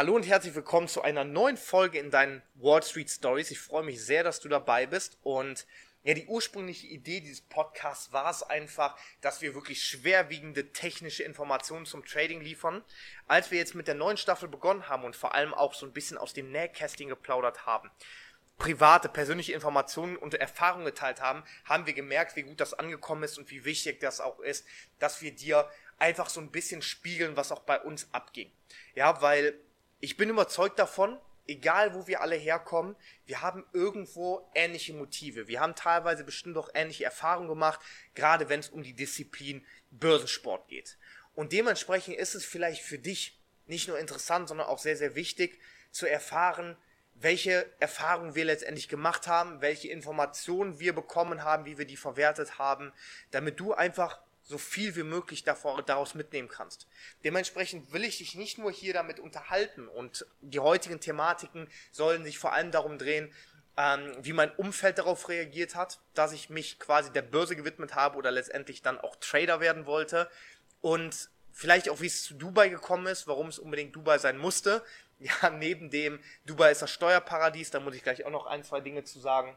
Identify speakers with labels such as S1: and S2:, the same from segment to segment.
S1: Hallo und herzlich willkommen zu einer neuen Folge in deinen Wall Street Stories. Ich freue mich sehr, dass du dabei bist und ja, die ursprüngliche Idee dieses Podcasts war es einfach, dass wir wirklich schwerwiegende technische Informationen zum Trading liefern. Als wir jetzt mit der neuen Staffel begonnen haben und vor allem auch so ein bisschen aus dem Nähkästchen geplaudert haben, private, persönliche Informationen und Erfahrungen geteilt haben, haben wir gemerkt, wie gut das angekommen ist und wie wichtig das auch ist, dass wir dir einfach so ein bisschen spiegeln, was auch bei uns abging. Ja, weil ich bin überzeugt davon, egal wo wir alle herkommen, wir haben irgendwo ähnliche Motive. Wir haben teilweise bestimmt auch ähnliche Erfahrungen gemacht, gerade wenn es um die Disziplin Börsensport geht. Und dementsprechend ist es vielleicht für dich nicht nur interessant, sondern auch sehr, sehr wichtig zu erfahren, welche Erfahrungen wir letztendlich gemacht haben, welche Informationen wir bekommen haben, wie wir die verwertet haben, damit du einfach so viel wie möglich davor, daraus mitnehmen kannst. Dementsprechend will ich dich nicht nur hier damit unterhalten und die heutigen Thematiken sollen sich vor allem darum drehen, ähm, wie mein Umfeld darauf reagiert hat, dass ich mich quasi der Börse gewidmet habe oder letztendlich dann auch Trader werden wollte und vielleicht auch wie es zu Dubai gekommen ist, warum es unbedingt Dubai sein musste, ja, neben dem, Dubai ist das Steuerparadies, da muss ich gleich auch noch ein, zwei Dinge zu sagen.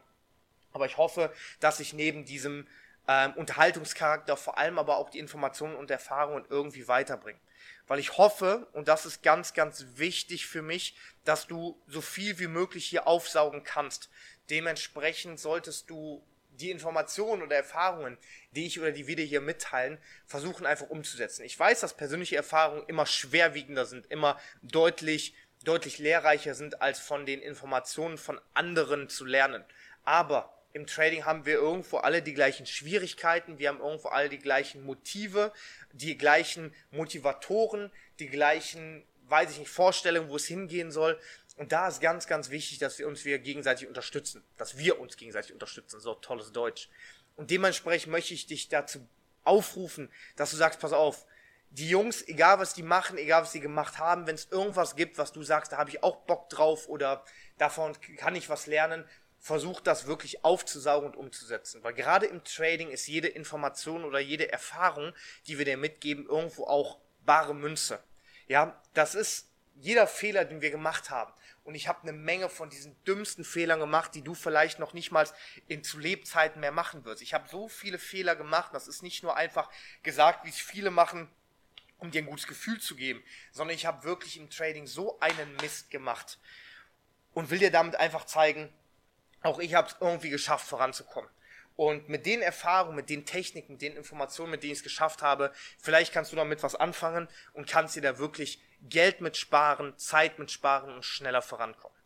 S1: Aber ich hoffe, dass ich neben diesem ähm, Unterhaltungscharakter vor allem aber auch die Informationen und Erfahrungen irgendwie weiterbringe. Weil ich hoffe, und das ist ganz, ganz wichtig für mich, dass du so viel wie möglich hier aufsaugen kannst. Dementsprechend solltest du die Informationen oder Erfahrungen, die ich oder die wir dir hier mitteilen, versuchen einfach umzusetzen. Ich weiß, dass persönliche Erfahrungen immer schwerwiegender sind, immer deutlich deutlich lehrreicher sind, als von den Informationen von anderen zu lernen. Aber im Trading haben wir irgendwo alle die gleichen Schwierigkeiten, wir haben irgendwo alle die gleichen Motive, die gleichen Motivatoren, die gleichen, weiß ich nicht, Vorstellungen, wo es hingehen soll. Und da ist ganz, ganz wichtig, dass wir uns wieder gegenseitig unterstützen, dass wir uns gegenseitig unterstützen. So tolles Deutsch. Und dementsprechend möchte ich dich dazu aufrufen, dass du sagst, pass auf, die Jungs, egal was die machen, egal was sie gemacht haben, wenn es irgendwas gibt, was du sagst, da habe ich auch Bock drauf oder davon kann ich was lernen, versuch das wirklich aufzusaugen und umzusetzen. Weil gerade im Trading ist jede Information oder jede Erfahrung, die wir dir mitgeben, irgendwo auch bare Münze. Ja, das ist jeder Fehler, den wir gemacht haben. Und ich habe eine Menge von diesen dümmsten Fehlern gemacht, die du vielleicht noch nicht mal in zu Lebzeiten mehr machen wirst. Ich habe so viele Fehler gemacht, das ist nicht nur einfach gesagt, wie es viele machen, um dir ein gutes Gefühl zu geben, sondern ich habe wirklich im Trading so einen Mist gemacht und will dir damit einfach zeigen, auch ich habe es irgendwie geschafft, voranzukommen. Und mit den Erfahrungen, mit den Techniken, mit den Informationen, mit denen ich es geschafft habe, vielleicht kannst du damit was anfangen und kannst dir da wirklich Geld mit sparen, Zeit mit sparen und schneller vorankommen.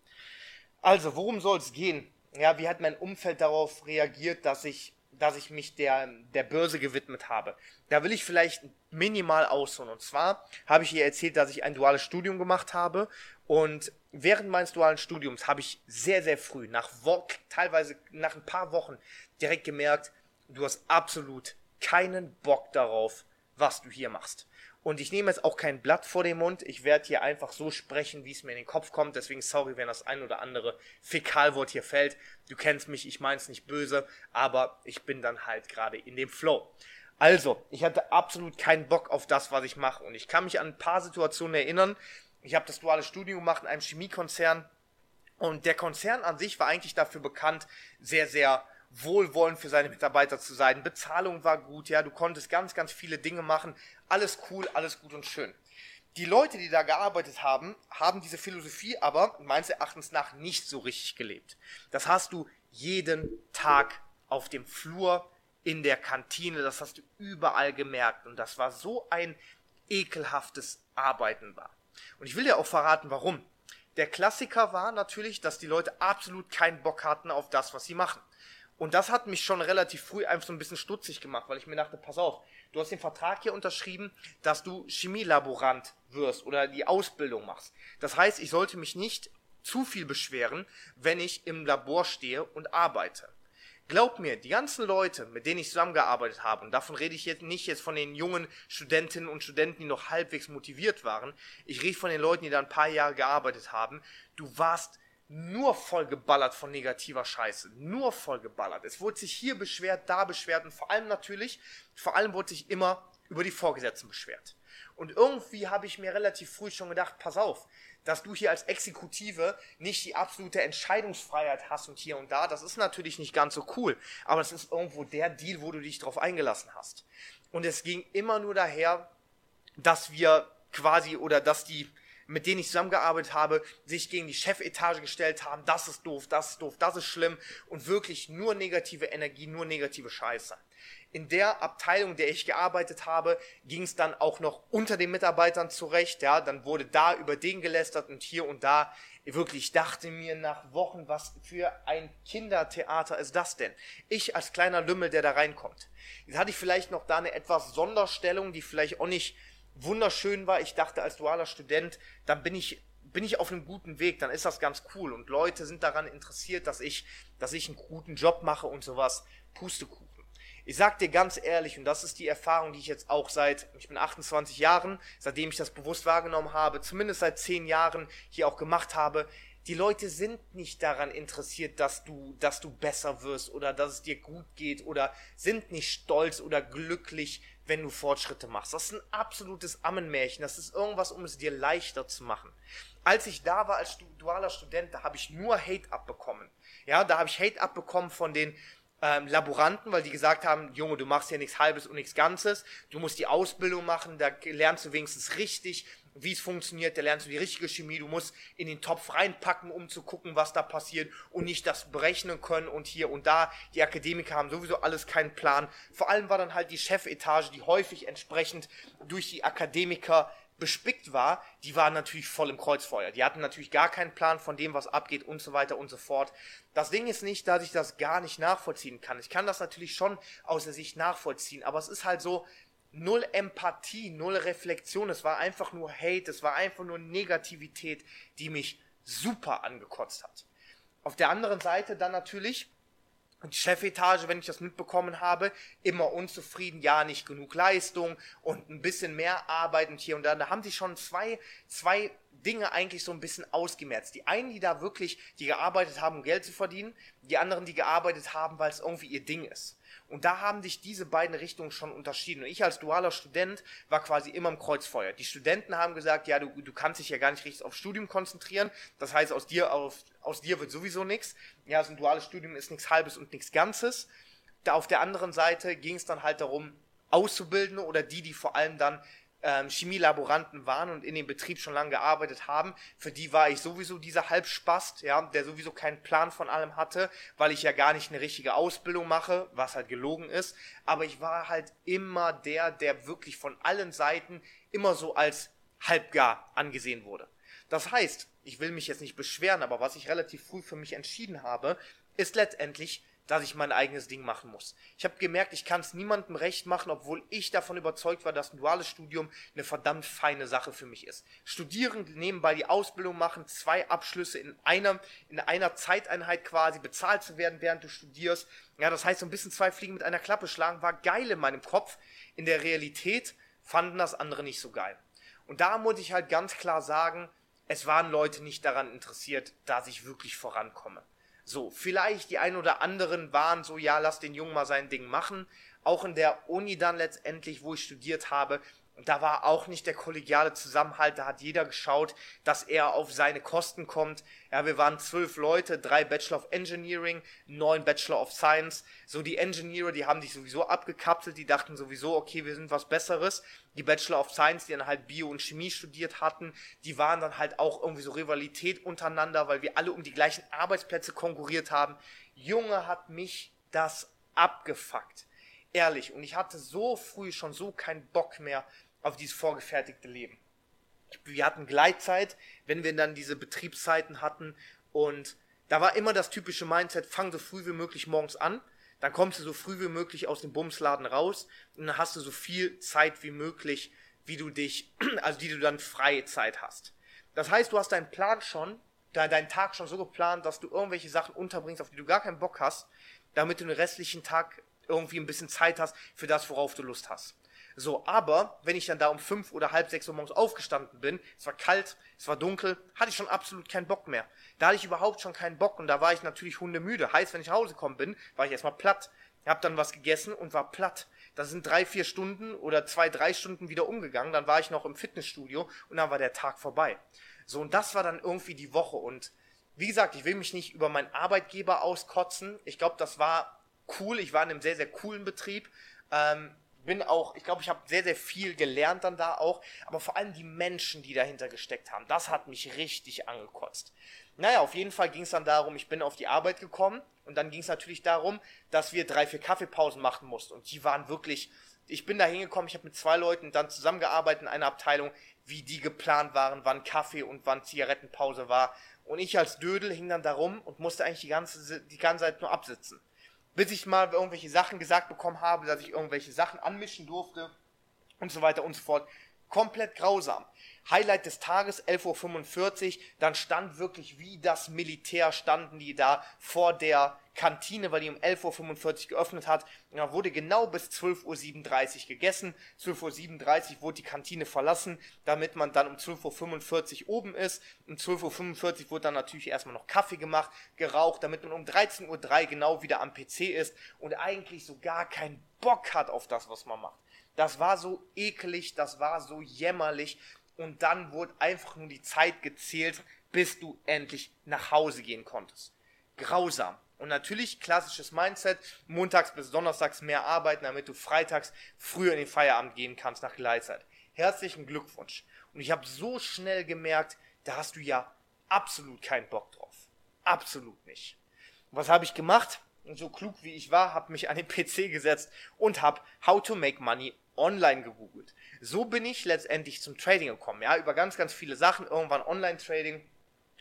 S1: Also, worum soll es gehen? Ja, wie hat mein Umfeld darauf reagiert, dass ich dass ich mich der, der Börse gewidmet habe. Da will ich vielleicht minimal ausholen. Und zwar habe ich ihr erzählt, dass ich ein duales Studium gemacht habe. Und während meines dualen Studiums habe ich sehr, sehr früh, nach Wo teilweise nach ein paar Wochen, direkt gemerkt, du hast absolut keinen Bock darauf, was du hier machst. Und ich nehme jetzt auch kein Blatt vor den Mund. Ich werde hier einfach so sprechen, wie es mir in den Kopf kommt. Deswegen sorry, wenn das ein oder andere Fäkalwort hier fällt. Du kennst mich, ich meine es nicht böse, aber ich bin dann halt gerade in dem Flow. Also, ich hatte absolut keinen Bock auf das, was ich mache. Und ich kann mich an ein paar Situationen erinnern. Ich habe das duale Studium gemacht in einem Chemiekonzern. Und der Konzern an sich war eigentlich dafür bekannt, sehr, sehr wohlwollend für seine Mitarbeiter zu sein. Bezahlung war gut, ja, du konntest ganz, ganz viele Dinge machen. Alles cool, alles gut und schön. Die Leute, die da gearbeitet haben, haben diese Philosophie aber meines Erachtens nach nicht so richtig gelebt. Das hast du jeden Tag auf dem Flur, in der Kantine, das hast du überall gemerkt. Und das war so ein ekelhaftes Arbeiten war. Und ich will dir auch verraten, warum. Der Klassiker war natürlich, dass die Leute absolut keinen Bock hatten auf das, was sie machen. Und das hat mich schon relativ früh einfach so ein bisschen stutzig gemacht, weil ich mir dachte, pass auf, du hast den Vertrag hier unterschrieben, dass du Chemielaborant wirst oder die Ausbildung machst. Das heißt, ich sollte mich nicht zu viel beschweren, wenn ich im Labor stehe und arbeite. Glaub mir, die ganzen Leute, mit denen ich zusammengearbeitet habe, und davon rede ich jetzt nicht jetzt von den jungen Studentinnen und Studenten, die noch halbwegs motiviert waren, ich rede von den Leuten, die da ein paar Jahre gearbeitet haben, du warst nur vollgeballert von negativer Scheiße. Nur vollgeballert. Es wurde sich hier beschwert, da beschwert und vor allem natürlich, vor allem wurde sich immer über die Vorgesetzten beschwert. Und irgendwie habe ich mir relativ früh schon gedacht, pass auf, dass du hier als Exekutive nicht die absolute Entscheidungsfreiheit hast und hier und da, das ist natürlich nicht ganz so cool, aber es ist irgendwo der Deal, wo du dich drauf eingelassen hast. Und es ging immer nur daher, dass wir quasi oder dass die mit denen ich zusammengearbeitet habe, sich gegen die Chefetage gestellt haben, das ist doof, das ist doof, das ist schlimm und wirklich nur negative Energie, nur negative Scheiße. In der Abteilung, der ich gearbeitet habe, ging es dann auch noch unter den Mitarbeitern zurecht, ja, dann wurde da über den gelästert und hier und da. Wirklich, ich dachte mir nach Wochen, was für ein Kindertheater ist das denn? Ich als kleiner Lümmel, der da reinkommt. Jetzt hatte ich vielleicht noch da eine etwas Sonderstellung, die vielleicht auch nicht wunderschön war. Ich dachte als dualer Student, dann bin ich bin ich auf einem guten Weg, dann ist das ganz cool und Leute sind daran interessiert, dass ich, dass ich einen guten Job mache und sowas. Pustekuchen. Ich sag dir ganz ehrlich, und das ist die Erfahrung, die ich jetzt auch seit, ich bin 28 Jahren, seitdem ich das bewusst wahrgenommen habe, zumindest seit 10 Jahren hier auch gemacht habe, die Leute sind nicht daran interessiert, dass du, dass du besser wirst oder dass es dir gut geht oder sind nicht stolz oder glücklich, wenn du Fortschritte machst. Das ist ein absolutes Ammenmärchen. Das ist irgendwas, um es dir leichter zu machen. Als ich da war als dualer Student, da habe ich nur Hate abbekommen. Ja, da habe ich Hate abbekommen von den ähm, Laboranten, weil die gesagt haben, Junge, du machst ja nichts Halbes und nichts Ganzes, du musst die Ausbildung machen, da lernst du wenigstens richtig, wie es funktioniert, da lernst du die richtige Chemie, du musst in den Topf reinpacken, um zu gucken, was da passiert und nicht das berechnen können und hier und da. Die Akademiker haben sowieso alles keinen Plan. Vor allem war dann halt die Chefetage, die häufig entsprechend durch die Akademiker bespickt war, die waren natürlich voll im Kreuzfeuer. Die hatten natürlich gar keinen Plan von dem, was abgeht und so weiter und so fort. Das Ding ist nicht, dass ich das gar nicht nachvollziehen kann. Ich kann das natürlich schon aus der Sicht nachvollziehen, aber es ist halt so, null Empathie, null Reflexion. Es war einfach nur Hate, es war einfach nur Negativität, die mich super angekotzt hat. Auf der anderen Seite dann natürlich die Chefetage, wenn ich das mitbekommen habe, immer unzufrieden, ja, nicht genug Leistung und ein bisschen mehr Arbeit und hier und da. Da haben sie schon zwei, zwei Dinge eigentlich so ein bisschen ausgemerzt. Die einen, die da wirklich, die gearbeitet haben, um Geld zu verdienen, die anderen, die gearbeitet haben, weil es irgendwie ihr Ding ist. Und da haben sich diese beiden Richtungen schon unterschieden. Und ich als dualer Student war quasi immer im Kreuzfeuer. Die Studenten haben gesagt, ja, du, du kannst dich ja gar nicht richtig aufs Studium konzentrieren. Das heißt, aus dir, auf, aus dir wird sowieso nichts. Ja, so ein duales Studium ist nichts Halbes und nichts Ganzes. Da auf der anderen Seite ging es dann halt darum, Auszubildende oder die, die vor allem dann ähm, Chemielaboranten waren und in dem Betrieb schon lange gearbeitet haben, für die war ich sowieso dieser Halbspast, ja, der sowieso keinen Plan von allem hatte, weil ich ja gar nicht eine richtige Ausbildung mache, was halt gelogen ist. Aber ich war halt immer der, der wirklich von allen Seiten immer so als halbgar angesehen wurde. Das heißt, ich will mich jetzt nicht beschweren, aber was ich relativ früh für mich entschieden habe, ist letztendlich dass ich mein eigenes Ding machen muss. Ich habe gemerkt, ich kann es niemandem recht machen, obwohl ich davon überzeugt war, dass ein duales Studium eine verdammt feine Sache für mich ist. Studieren, nebenbei die Ausbildung machen, zwei Abschlüsse in einer, in einer Zeiteinheit quasi bezahlt zu werden, während du studierst. Ja, das heißt, so ein bisschen zwei Fliegen mit einer Klappe schlagen war geil in meinem Kopf. In der Realität fanden das andere nicht so geil. Und da muss ich halt ganz klar sagen, es waren Leute nicht daran interessiert, dass ich wirklich vorankomme. So, vielleicht die ein oder anderen waren so, ja, lass den Jungen mal sein Ding machen. Auch in der Uni dann letztendlich, wo ich studiert habe, und da war auch nicht der kollegiale Zusammenhalt, da hat jeder geschaut, dass er auf seine Kosten kommt. Ja, wir waren zwölf Leute, drei Bachelor of Engineering, neun Bachelor of Science. So die Engineer, die haben sich sowieso abgekapselt, die dachten sowieso, okay, wir sind was Besseres. Die Bachelor of Science, die dann halt Bio und Chemie studiert hatten, die waren dann halt auch irgendwie so Rivalität untereinander, weil wir alle um die gleichen Arbeitsplätze konkurriert haben. Junge hat mich das abgefuckt. Ehrlich. Und ich hatte so früh schon so keinen Bock mehr auf dieses vorgefertigte Leben. Wir hatten Gleitzeit, wenn wir dann diese Betriebszeiten hatten und da war immer das typische Mindset, fang so früh wie möglich morgens an, dann kommst du so früh wie möglich aus dem Bumsladen raus und dann hast du so viel Zeit wie möglich, wie du dich, also die du dann freie Zeit hast. Das heißt, du hast deinen Plan schon, deinen Tag schon so geplant, dass du irgendwelche Sachen unterbringst, auf die du gar keinen Bock hast, damit du den restlichen Tag irgendwie ein bisschen Zeit hast für das, worauf du Lust hast. So, aber wenn ich dann da um fünf oder halb sechs Uhr morgens aufgestanden bin, es war kalt, es war dunkel, hatte ich schon absolut keinen Bock mehr. Da hatte ich überhaupt schon keinen Bock und da war ich natürlich hundemüde. Heißt, wenn ich nach Hause gekommen bin, war ich erstmal platt. Hab dann was gegessen und war platt. Da sind drei, vier Stunden oder zwei, drei Stunden wieder umgegangen. Dann war ich noch im Fitnessstudio und dann war der Tag vorbei. So, und das war dann irgendwie die Woche. Und wie gesagt, ich will mich nicht über meinen Arbeitgeber auskotzen. Ich glaube, das war cool. Ich war in einem sehr, sehr coolen Betrieb. Ähm, bin auch, ich glaube, ich habe sehr, sehr viel gelernt dann da auch, aber vor allem die Menschen, die dahinter gesteckt haben, das hat mich richtig angekotzt. Naja, auf jeden Fall ging es dann darum, ich bin auf die Arbeit gekommen und dann ging es natürlich darum, dass wir drei, vier Kaffeepausen machen mussten. Und die waren wirklich, ich bin da hingekommen, ich habe mit zwei Leuten dann zusammengearbeitet in einer Abteilung, wie die geplant waren, wann Kaffee und wann Zigarettenpause war. Und ich als Dödel hing dann da rum und musste eigentlich die ganze, die ganze Zeit nur absitzen bis ich mal irgendwelche Sachen gesagt bekommen habe, dass ich irgendwelche Sachen anmischen durfte und so weiter und so fort. Komplett grausam. Highlight des Tages, 11.45 Uhr, dann stand wirklich wie das Militär, standen die da vor der Kantine, weil die um 11.45 Uhr geöffnet hat. Und da wurde genau bis 12.37 Uhr gegessen. 12.37 Uhr wurde die Kantine verlassen, damit man dann um 12.45 Uhr oben ist. Um 12.45 Uhr wurde dann natürlich erstmal noch Kaffee gemacht, geraucht, damit man um 13.03 Uhr genau wieder am PC ist und eigentlich so gar keinen Bock hat auf das, was man macht. Das war so eklig, das war so jämmerlich und dann wurde einfach nur die Zeit gezählt, bis du endlich nach Hause gehen konntest. Grausam. Und natürlich klassisches Mindset, montags bis donnerstags mehr arbeiten, damit du freitags früher in den Feierabend gehen kannst nach Gleitzeit. Herzlichen Glückwunsch. Und ich habe so schnell gemerkt, da hast du ja absolut keinen Bock drauf. Absolut nicht. Was habe ich gemacht? So klug wie ich war, habe mich an den PC gesetzt und habe How to Make Money online gegoogelt. So bin ich letztendlich zum Trading gekommen. Ja, über ganz, ganz viele Sachen. Irgendwann Online-Trading.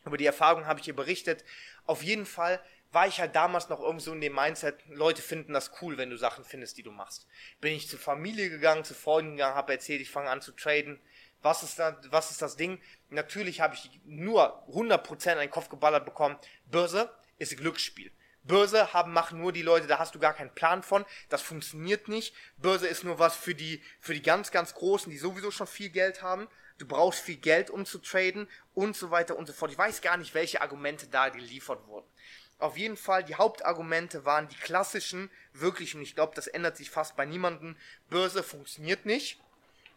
S1: Über die Erfahrung habe ich hier berichtet. Auf jeden Fall war ich halt damals noch irgendwo in dem Mindset, Leute finden das cool, wenn du Sachen findest, die du machst. Bin ich zur Familie gegangen, zu Freunden gegangen, habe erzählt, ich fange an zu traden. Was ist, da, was ist das Ding? Natürlich habe ich nur 100% in den Kopf geballert bekommen. Börse ist Glücksspiel. Börse haben, machen nur die Leute, da hast du gar keinen Plan von. Das funktioniert nicht. Börse ist nur was für die, für die ganz, ganz Großen, die sowieso schon viel Geld haben. Du brauchst viel Geld, um zu traden und so weiter und so fort. Ich weiß gar nicht, welche Argumente da geliefert wurden. Auf jeden Fall, die Hauptargumente waren die klassischen, wirklich, und ich glaube, das ändert sich fast bei niemandem. Börse funktioniert nicht.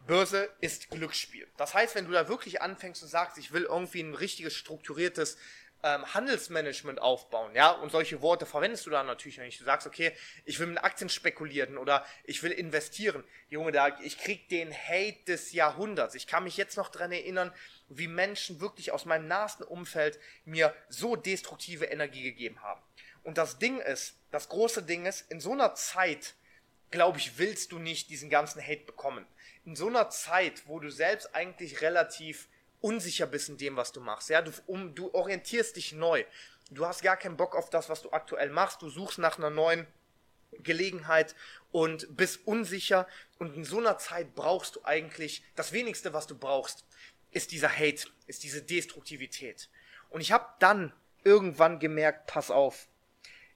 S1: Börse ist Glücksspiel. Das heißt, wenn du da wirklich anfängst und sagst, ich will irgendwie ein richtiges, strukturiertes ähm, Handelsmanagement aufbauen, ja, und solche Worte verwendest du dann natürlich, wenn du sagst, okay, ich will mit Aktien spekulieren oder ich will investieren. Junge, da, ich krieg den Hate des Jahrhunderts. Ich kann mich jetzt noch dran erinnern, wie Menschen wirklich aus meinem nahesten Umfeld mir so destruktive Energie gegeben haben. Und das Ding ist, das große Ding ist, in so einer Zeit, glaube ich, willst du nicht diesen ganzen Hate bekommen. In so einer Zeit, wo du selbst eigentlich relativ unsicher bist in dem, was du machst. Ja, du, um, du orientierst dich neu. Du hast gar keinen Bock auf das, was du aktuell machst. Du suchst nach einer neuen Gelegenheit und bist unsicher. Und in so einer Zeit brauchst du eigentlich das wenigste, was du brauchst, ist dieser Hate, ist diese Destruktivität. Und ich habe dann irgendwann gemerkt, pass auf,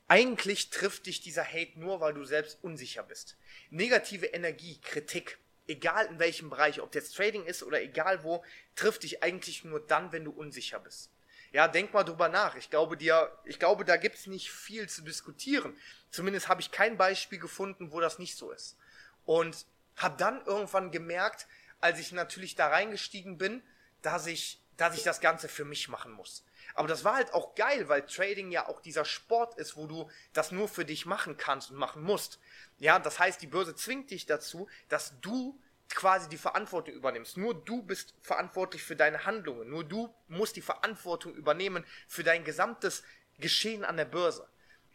S1: eigentlich trifft dich dieser Hate nur, weil du selbst unsicher bist. Negative Energie, Kritik, egal in welchem Bereich, ob jetzt Trading ist oder egal wo, trifft dich eigentlich nur dann, wenn du unsicher bist. Ja, denk mal drüber nach. Ich glaube dir, ich glaube, da gibt's nicht viel zu diskutieren. Zumindest habe ich kein Beispiel gefunden, wo das nicht so ist. Und habe dann irgendwann gemerkt, als ich natürlich da reingestiegen bin, dass ich, dass ich das Ganze für mich machen muss. Aber das war halt auch geil, weil Trading ja auch dieser Sport ist, wo du das nur für dich machen kannst und machen musst. Ja, das heißt, die Börse zwingt dich dazu, dass du quasi die Verantwortung übernimmst. Nur du bist verantwortlich für deine Handlungen. Nur du musst die Verantwortung übernehmen für dein gesamtes Geschehen an der Börse.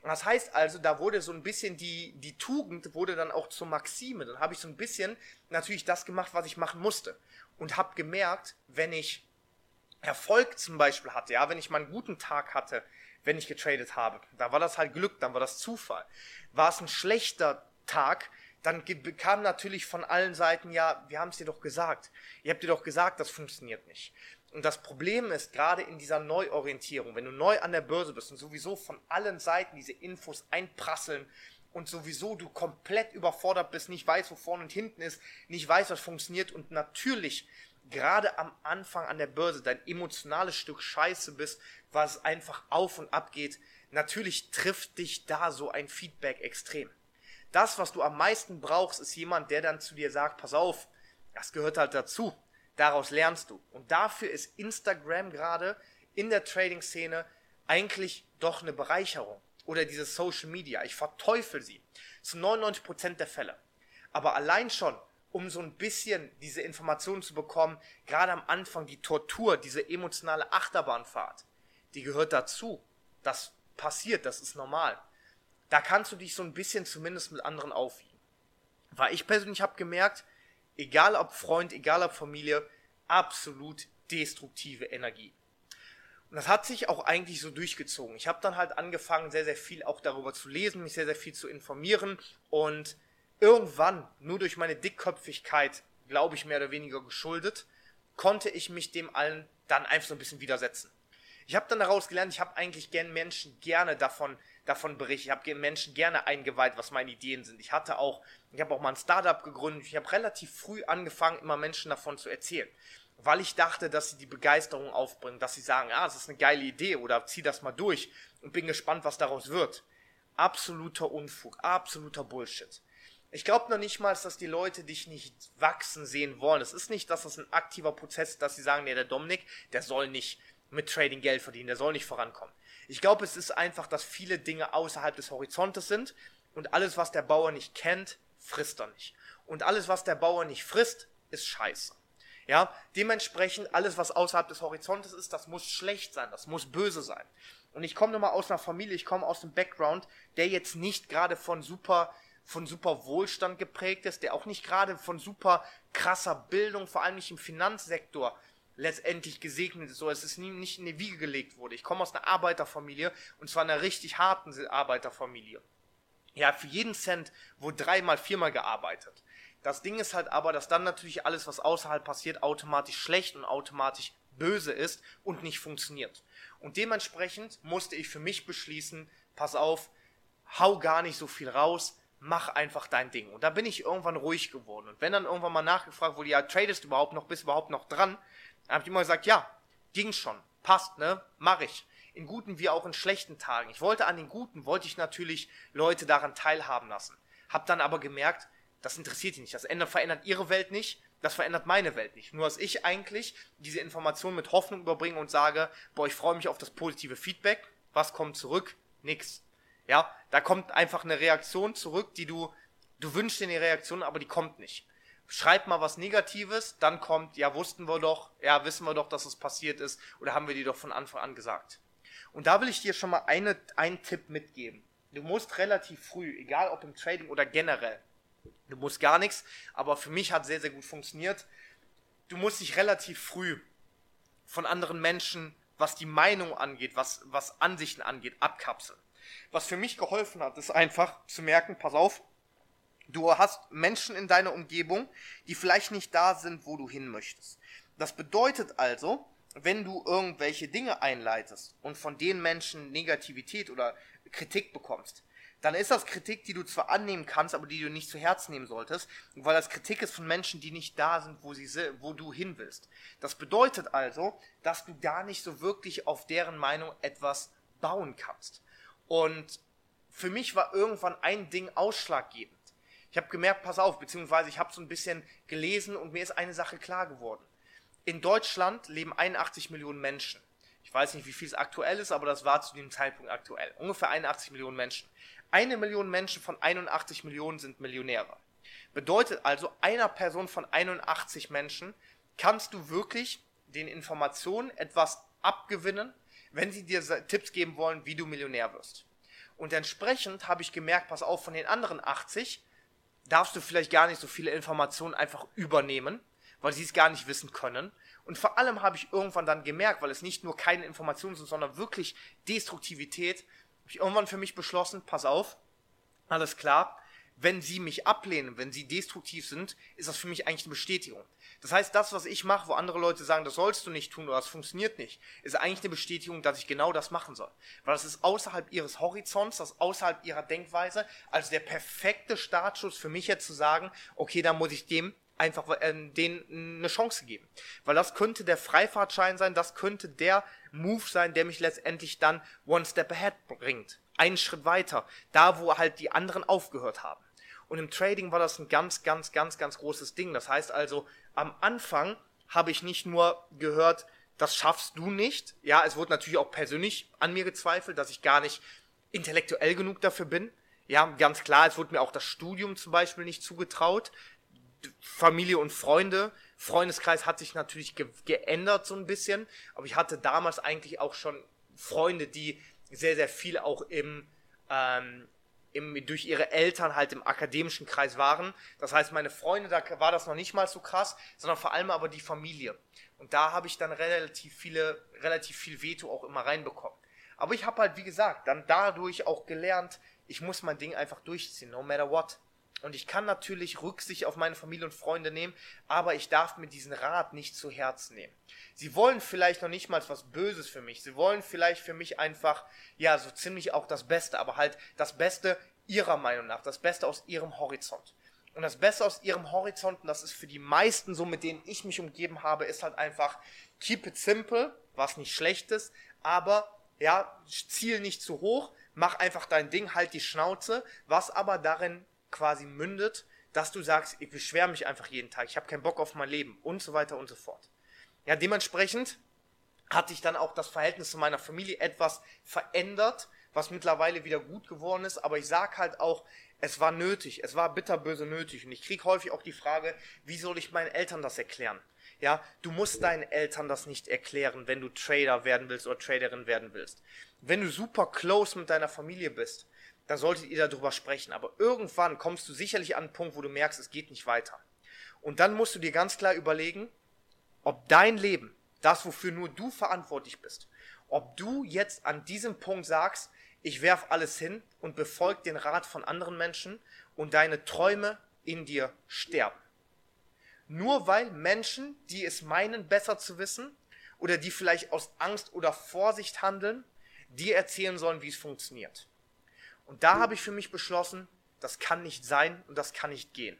S1: Das heißt also, da wurde so ein bisschen die, die Tugend wurde dann auch zur Maxime. Dann habe ich so ein bisschen natürlich das gemacht, was ich machen musste. Und habe gemerkt, wenn ich Erfolg zum Beispiel hatte, ja, wenn ich mal einen guten Tag hatte, wenn ich getradet habe, da war das halt Glück, dann war das Zufall. War es ein schlechter Tag, dann bekam natürlich von allen Seiten, ja, wir haben es dir doch gesagt. Ihr habt dir doch gesagt, das funktioniert nicht. Und das Problem ist, gerade in dieser Neuorientierung, wenn du neu an der Börse bist und sowieso von allen Seiten diese Infos einprasseln und sowieso du komplett überfordert bist, nicht weißt, wo vorne und hinten ist, nicht weißt, was funktioniert und natürlich gerade am Anfang an der Börse dein emotionales Stück Scheiße bist, was einfach auf und ab geht, natürlich trifft dich da so ein Feedback extrem. Das, was du am meisten brauchst, ist jemand, der dann zu dir sagt, pass auf, das gehört halt dazu. Daraus lernst du. Und dafür ist Instagram gerade in der Trading-Szene eigentlich doch eine Bereicherung. Oder diese Social Media. Ich verteufel sie. Zu 99% der Fälle. Aber allein schon, um so ein bisschen diese Informationen zu bekommen, gerade am Anfang die Tortur, diese emotionale Achterbahnfahrt, die gehört dazu. Das passiert, das ist normal. Da kannst du dich so ein bisschen zumindest mit anderen aufwiegen. Weil ich persönlich habe gemerkt, egal ob Freund, egal ob Familie, absolut destruktive Energie. Und das hat sich auch eigentlich so durchgezogen. Ich habe dann halt angefangen, sehr, sehr viel auch darüber zu lesen, mich sehr, sehr viel zu informieren und irgendwann, nur durch meine Dickköpfigkeit, glaube ich, mehr oder weniger geschuldet, konnte ich mich dem allen dann einfach so ein bisschen widersetzen. Ich habe dann daraus gelernt, ich habe eigentlich gern Menschen gerne davon, davon berichtet. Ich habe Menschen gerne eingeweiht, was meine Ideen sind. Ich hatte auch, ich habe auch mal ein Startup gegründet. Ich habe relativ früh angefangen, immer Menschen davon zu erzählen weil ich dachte, dass sie die Begeisterung aufbringen, dass sie sagen, ah, das ist eine geile Idee oder zieh das mal durch und bin gespannt, was daraus wird. Absoluter Unfug, absoluter Bullshit. Ich glaube noch nicht mal, dass die Leute dich nicht wachsen sehen wollen. Es ist nicht, dass das ein aktiver Prozess ist, dass sie sagen, nee, der Dominik, der soll nicht mit Trading Geld verdienen, der soll nicht vorankommen. Ich glaube, es ist einfach, dass viele Dinge außerhalb des Horizontes sind und alles, was der Bauer nicht kennt, frisst er nicht. Und alles, was der Bauer nicht frisst, ist scheiße. Ja, dementsprechend alles, was außerhalb des Horizontes ist, das muss schlecht sein, das muss böse sein. Und ich komme nochmal aus einer Familie, ich komme aus einem Background, der jetzt nicht gerade von super, von super Wohlstand geprägt ist, der auch nicht gerade von super krasser Bildung, vor allem nicht im Finanzsektor, letztendlich gesegnet ist, so es ist nie, nicht in die Wiege gelegt wurde. Ich komme aus einer Arbeiterfamilie und zwar einer richtig harten Arbeiterfamilie. Ja, für jeden Cent wurde dreimal, viermal gearbeitet. Das Ding ist halt aber, dass dann natürlich alles, was außerhalb passiert, automatisch schlecht und automatisch böse ist und nicht funktioniert. Und dementsprechend musste ich für mich beschließen, pass auf, hau gar nicht so viel raus, mach einfach dein Ding. Und da bin ich irgendwann ruhig geworden. Und wenn dann irgendwann mal nachgefragt wurde, ja, tradest du überhaupt noch, bist du überhaupt noch dran? Dann habe ich immer gesagt, ja, ging schon, passt, ne, mach ich. In guten wie auch in schlechten Tagen. Ich wollte an den guten, wollte ich natürlich Leute daran teilhaben lassen. Hab dann aber gemerkt, das interessiert die nicht. Das ändert, verändert ihre Welt nicht, das verändert meine Welt nicht. Nur dass ich eigentlich diese Information mit Hoffnung überbringe und sage, boah, ich freue mich auf das positive Feedback. Was kommt zurück? Nix. Ja, da kommt einfach eine Reaktion zurück, die du, du wünschst dir eine Reaktion, aber die kommt nicht. Schreib mal was Negatives, dann kommt, ja, wussten wir doch, ja, wissen wir doch, dass es passiert ist, oder haben wir dir doch von Anfang an gesagt. Und da will ich dir schon mal eine, einen Tipp mitgeben. Du musst relativ früh, egal ob im Trading oder generell, Du musst gar nichts, aber für mich hat sehr, sehr gut funktioniert. Du musst dich relativ früh von anderen Menschen, was die Meinung angeht, was, was Ansichten angeht, abkapseln. Was für mich geholfen hat, ist einfach zu merken, pass auf, du hast Menschen in deiner Umgebung, die vielleicht nicht da sind, wo du hin möchtest. Das bedeutet also, wenn du irgendwelche Dinge einleitest und von den Menschen Negativität oder Kritik bekommst, dann ist das Kritik, die du zwar annehmen kannst, aber die du nicht zu Herzen nehmen solltest, weil das Kritik ist von Menschen, die nicht da sind, wo, sie, wo du hin willst. Das bedeutet also, dass du da nicht so wirklich auf deren Meinung etwas bauen kannst. Und für mich war irgendwann ein Ding ausschlaggebend. Ich habe gemerkt, pass auf, beziehungsweise ich habe so ein bisschen gelesen und mir ist eine Sache klar geworden. In Deutschland leben 81 Millionen Menschen. Ich weiß nicht, wie viel es aktuell ist, aber das war zu dem Zeitpunkt aktuell. Ungefähr 81 Millionen Menschen. Eine Million Menschen von 81 Millionen sind Millionäre. Bedeutet also, einer Person von 81 Menschen kannst du wirklich den Informationen etwas abgewinnen, wenn sie dir Tipps geben wollen, wie du Millionär wirst. Und entsprechend habe ich gemerkt, pass auf, von den anderen 80 darfst du vielleicht gar nicht so viele Informationen einfach übernehmen, weil sie es gar nicht wissen können. Und vor allem habe ich irgendwann dann gemerkt, weil es nicht nur keine Informationen sind, sondern wirklich Destruktivität, habe ich irgendwann für mich beschlossen, pass auf, alles klar, wenn sie mich ablehnen, wenn sie destruktiv sind, ist das für mich eigentlich eine Bestätigung. Das heißt, das, was ich mache, wo andere Leute sagen, das sollst du nicht tun oder das funktioniert nicht, ist eigentlich eine Bestätigung, dass ich genau das machen soll. Weil das ist außerhalb ihres Horizonts, das ist außerhalb ihrer Denkweise, also der perfekte Startschuss für mich jetzt zu sagen, okay, da muss ich dem einfach äh, denen eine Chance geben. Weil das könnte der Freifahrtschein sein, das könnte der Move sein, der mich letztendlich dann one step ahead bringt. Einen Schritt weiter. Da, wo halt die anderen aufgehört haben. Und im Trading war das ein ganz, ganz, ganz, ganz großes Ding. Das heißt also, am Anfang habe ich nicht nur gehört, das schaffst du nicht. Ja, es wurde natürlich auch persönlich an mir gezweifelt, dass ich gar nicht intellektuell genug dafür bin. Ja, ganz klar, es wurde mir auch das Studium zum Beispiel nicht zugetraut. Familie und Freunde. Freundeskreis hat sich natürlich ge geändert so ein bisschen, aber ich hatte damals eigentlich auch schon Freunde, die sehr, sehr viel auch im, ähm, im, durch ihre Eltern halt im akademischen Kreis waren. Das heißt, meine Freunde, da war das noch nicht mal so krass, sondern vor allem aber die Familie. Und da habe ich dann relativ viele, relativ viel Veto auch immer reinbekommen. Aber ich habe halt, wie gesagt, dann dadurch auch gelernt, ich muss mein Ding einfach durchziehen, no matter what. Und ich kann natürlich Rücksicht auf meine Familie und Freunde nehmen, aber ich darf mir diesen Rat nicht zu Herzen nehmen. Sie wollen vielleicht noch nicht mal was Böses für mich. Sie wollen vielleicht für mich einfach, ja, so ziemlich auch das Beste, aber halt das Beste ihrer Meinung nach, das Beste aus ihrem Horizont. Und das Beste aus ihrem Horizont, und das ist für die meisten so, mit denen ich mich umgeben habe, ist halt einfach keep it simple, was nicht schlecht ist, aber ja, ziel nicht zu hoch, mach einfach dein Ding, halt die Schnauze, was aber darin quasi mündet, dass du sagst, ich beschwere mich einfach jeden Tag, ich habe keinen Bock auf mein Leben und so weiter und so fort. Ja, dementsprechend hat sich dann auch das Verhältnis zu meiner Familie etwas verändert, was mittlerweile wieder gut geworden ist, aber ich sag halt auch, es war nötig, es war bitterböse nötig und ich kriege häufig auch die Frage, wie soll ich meinen Eltern das erklären? Ja, du musst deinen Eltern das nicht erklären, wenn du Trader werden willst oder Traderin werden willst. Wenn du super close mit deiner Familie bist, da solltet ihr darüber sprechen. Aber irgendwann kommst du sicherlich an einen Punkt, wo du merkst, es geht nicht weiter. Und dann musst du dir ganz klar überlegen, ob dein Leben, das wofür nur du verantwortlich bist, ob du jetzt an diesem Punkt sagst, ich werf alles hin und befolg den Rat von anderen Menschen und deine Träume in dir sterben. Nur weil Menschen, die es meinen, besser zu wissen, oder die vielleicht aus Angst oder Vorsicht handeln, dir erzählen sollen, wie es funktioniert. Und da habe ich für mich beschlossen, das kann nicht sein und das kann nicht gehen.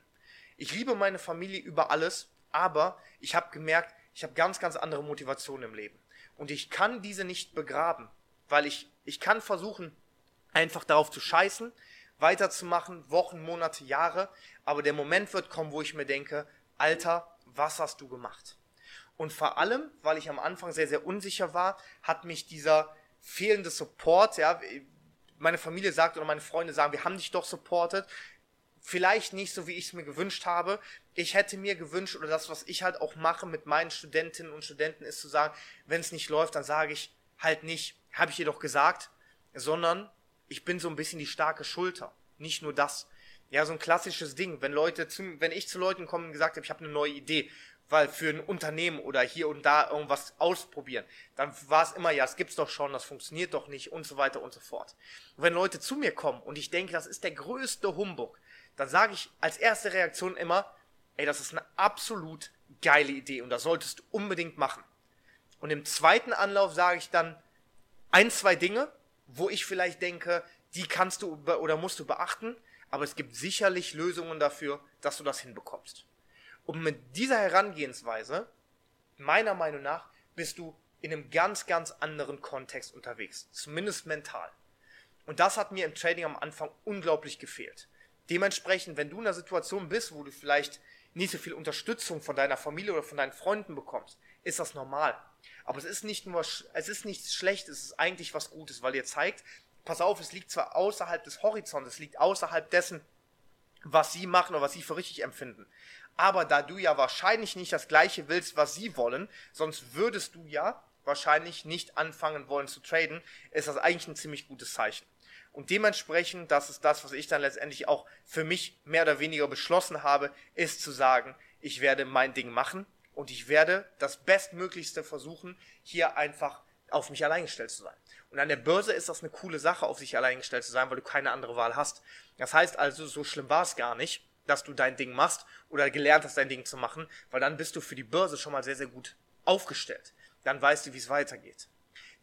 S1: Ich liebe meine Familie über alles, aber ich habe gemerkt, ich habe ganz, ganz andere Motivationen im Leben. Und ich kann diese nicht begraben, weil ich, ich kann versuchen, einfach darauf zu scheißen, weiterzumachen, Wochen, Monate, Jahre, aber der Moment wird kommen, wo ich mir denke, Alter, was hast du gemacht? Und vor allem, weil ich am Anfang sehr, sehr unsicher war, hat mich dieser fehlende Support, ja, meine Familie sagt oder meine Freunde sagen, wir haben dich doch supportet. Vielleicht nicht so, wie ich es mir gewünscht habe. Ich hätte mir gewünscht, oder das, was ich halt auch mache mit meinen Studentinnen und Studenten, ist zu sagen, wenn es nicht läuft, dann sage ich halt nicht, habe ich dir doch gesagt, sondern ich bin so ein bisschen die starke Schulter. Nicht nur das. Ja, so ein klassisches Ding. Wenn Leute zu, wenn ich zu Leuten komme und gesagt habe, ich habe eine neue Idee, weil für ein Unternehmen oder hier und da irgendwas ausprobieren, dann war es immer, ja, es gibt's doch schon, das funktioniert doch nicht und so weiter und so fort. Und wenn Leute zu mir kommen und ich denke, das ist der größte Humbug, dann sage ich als erste Reaktion immer, ey, das ist eine absolut geile Idee und das solltest du unbedingt machen. Und im zweiten Anlauf sage ich dann ein, zwei Dinge, wo ich vielleicht denke, die kannst du oder musst du beachten, aber es gibt sicherlich Lösungen dafür, dass du das hinbekommst. Und mit dieser Herangehensweise, meiner Meinung nach, bist du in einem ganz, ganz anderen Kontext unterwegs. Zumindest mental. Und das hat mir im Trading am Anfang unglaublich gefehlt. Dementsprechend, wenn du in einer Situation bist, wo du vielleicht nicht so viel Unterstützung von deiner Familie oder von deinen Freunden bekommst, ist das normal. Aber es ist nicht nur, es ist nichts Schlechtes, es ist eigentlich was Gutes, weil ihr zeigt, pass auf, es liegt zwar außerhalb des Horizonts, es liegt außerhalb dessen, was sie machen oder was sie für richtig empfinden. Aber da du ja wahrscheinlich nicht das gleiche willst, was sie wollen, sonst würdest du ja wahrscheinlich nicht anfangen wollen zu traden, ist das eigentlich ein ziemlich gutes Zeichen. Und dementsprechend, das ist das, was ich dann letztendlich auch für mich mehr oder weniger beschlossen habe, ist zu sagen, ich werde mein Ding machen und ich werde das Bestmöglichste versuchen, hier einfach auf mich allein gestellt zu sein. Und an der Börse ist das eine coole Sache, auf sich allein gestellt zu sein, weil du keine andere Wahl hast. Das heißt also, so schlimm war es gar nicht dass du dein Ding machst oder gelernt hast, dein Ding zu machen, weil dann bist du für die Börse schon mal sehr, sehr gut aufgestellt. Dann weißt du, wie es weitergeht.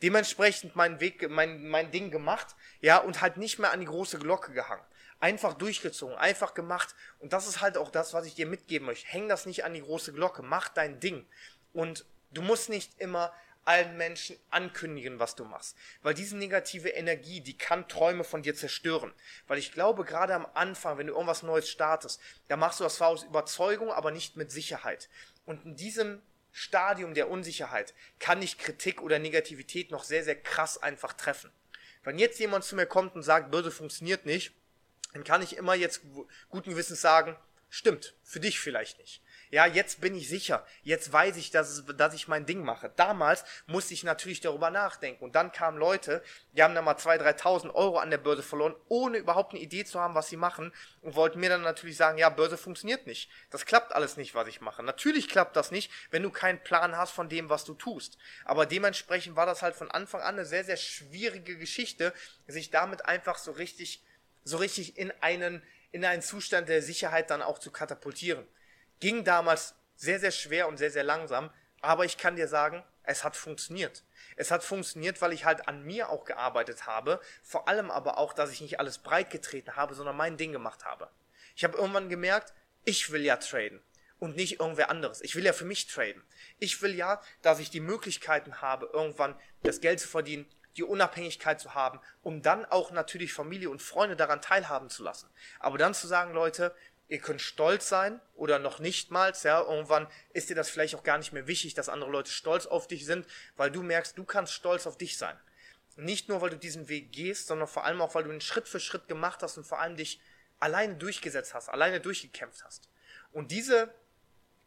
S1: Dementsprechend mein Weg, mein, mein Ding gemacht, ja, und halt nicht mehr an die große Glocke gehangen. Einfach durchgezogen, einfach gemacht. Und das ist halt auch das, was ich dir mitgeben möchte. Häng das nicht an die große Glocke, mach dein Ding. Und du musst nicht immer allen Menschen ankündigen, was du machst. Weil diese negative Energie, die kann Träume von dir zerstören. Weil ich glaube, gerade am Anfang, wenn du irgendwas Neues startest, da machst du das zwar aus Überzeugung, aber nicht mit Sicherheit. Und in diesem Stadium der Unsicherheit kann dich Kritik oder Negativität noch sehr, sehr krass einfach treffen. Wenn jetzt jemand zu mir kommt und sagt, Börse funktioniert nicht, dann kann ich immer jetzt guten Gewissens sagen, stimmt, für dich vielleicht nicht. Ja, jetzt bin ich sicher. Jetzt weiß ich, dass, es, dass ich mein Ding mache. Damals musste ich natürlich darüber nachdenken. Und dann kamen Leute, die haben dann mal 2.000, 3.000 Euro an der Börse verloren, ohne überhaupt eine Idee zu haben, was sie machen. Und wollten mir dann natürlich sagen, ja, Börse funktioniert nicht. Das klappt alles nicht, was ich mache. Natürlich klappt das nicht, wenn du keinen Plan hast von dem, was du tust. Aber dementsprechend war das halt von Anfang an eine sehr, sehr schwierige Geschichte, sich damit einfach so richtig, so richtig in einen, in einen Zustand der Sicherheit dann auch zu katapultieren. Ging damals sehr, sehr schwer und sehr, sehr langsam, aber ich kann dir sagen, es hat funktioniert. Es hat funktioniert, weil ich halt an mir auch gearbeitet habe, vor allem aber auch, dass ich nicht alles breit getreten habe, sondern mein Ding gemacht habe. Ich habe irgendwann gemerkt, ich will ja traden und nicht irgendwer anderes. Ich will ja für mich traden. Ich will ja, dass ich die Möglichkeiten habe, irgendwann das Geld zu verdienen, die Unabhängigkeit zu haben, um dann auch natürlich Familie und Freunde daran teilhaben zu lassen. Aber dann zu sagen, Leute, ihr könnt stolz sein oder noch nicht mal, ja, irgendwann ist dir das vielleicht auch gar nicht mehr wichtig, dass andere Leute stolz auf dich sind, weil du merkst, du kannst stolz auf dich sein. Nicht nur, weil du diesen Weg gehst, sondern vor allem auch, weil du ihn Schritt für Schritt gemacht hast und vor allem dich alleine durchgesetzt hast, alleine durchgekämpft hast. Und diese,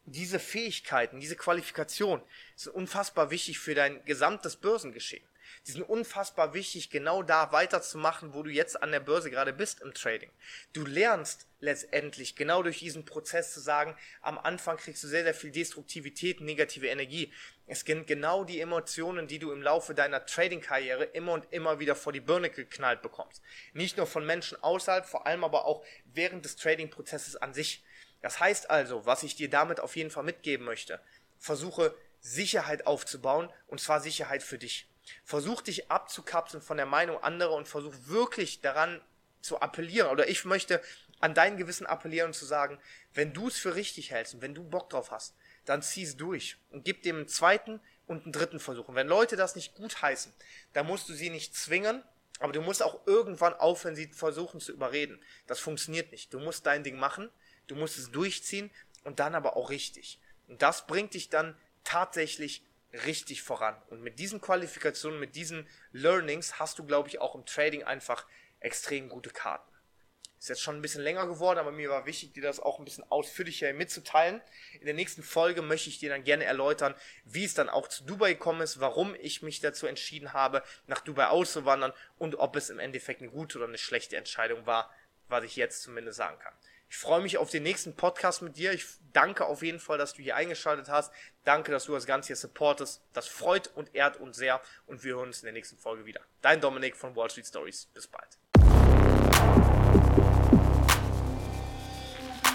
S1: diese Fähigkeiten, diese Qualifikation sind unfassbar wichtig für dein gesamtes Börsengeschehen. Die sind unfassbar wichtig, genau da weiterzumachen, wo du jetzt an der Börse gerade bist im Trading. Du lernst letztendlich genau durch diesen Prozess zu sagen, am Anfang kriegst du sehr, sehr viel Destruktivität, negative Energie. Es sind genau die Emotionen, die du im Laufe deiner Trading-Karriere immer und immer wieder vor die Birne geknallt bekommst. Nicht nur von Menschen außerhalb, vor allem aber auch während des Trading-Prozesses an sich. Das heißt also, was ich dir damit auf jeden Fall mitgeben möchte, versuche Sicherheit aufzubauen und zwar Sicherheit für dich. Versuch dich abzukapseln von der Meinung anderer und versuch wirklich daran zu appellieren. Oder ich möchte an dein Gewissen appellieren und zu sagen, wenn du es für richtig hältst und wenn du Bock drauf hast, dann zieh es durch und gib dem einen zweiten und einen dritten Versuch. Und wenn Leute das nicht gut heißen, dann musst du sie nicht zwingen, aber du musst auch irgendwann aufhören, sie versuchen zu überreden. Das funktioniert nicht. Du musst dein Ding machen, du musst es durchziehen und dann aber auch richtig. Und das bringt dich dann tatsächlich richtig voran. Und mit diesen Qualifikationen, mit diesen Learnings hast du, glaube ich, auch im Trading einfach extrem gute Karten. Ist jetzt schon ein bisschen länger geworden, aber mir war wichtig, dir das auch ein bisschen ausführlicher mitzuteilen. In der nächsten Folge möchte ich dir dann gerne erläutern, wie es dann auch zu Dubai gekommen ist, warum ich mich dazu entschieden habe, nach Dubai auszuwandern und ob es im Endeffekt eine gute oder eine schlechte Entscheidung war, was ich jetzt zumindest sagen kann. Ich freue mich auf den nächsten Podcast mit dir. Ich danke auf jeden Fall, dass du hier eingeschaltet hast. Danke, dass du das Ganze hier supportest. Das freut und ehrt uns sehr und wir hören uns in der nächsten Folge wieder. Dein Dominik von Wall Street Stories. Bis bald.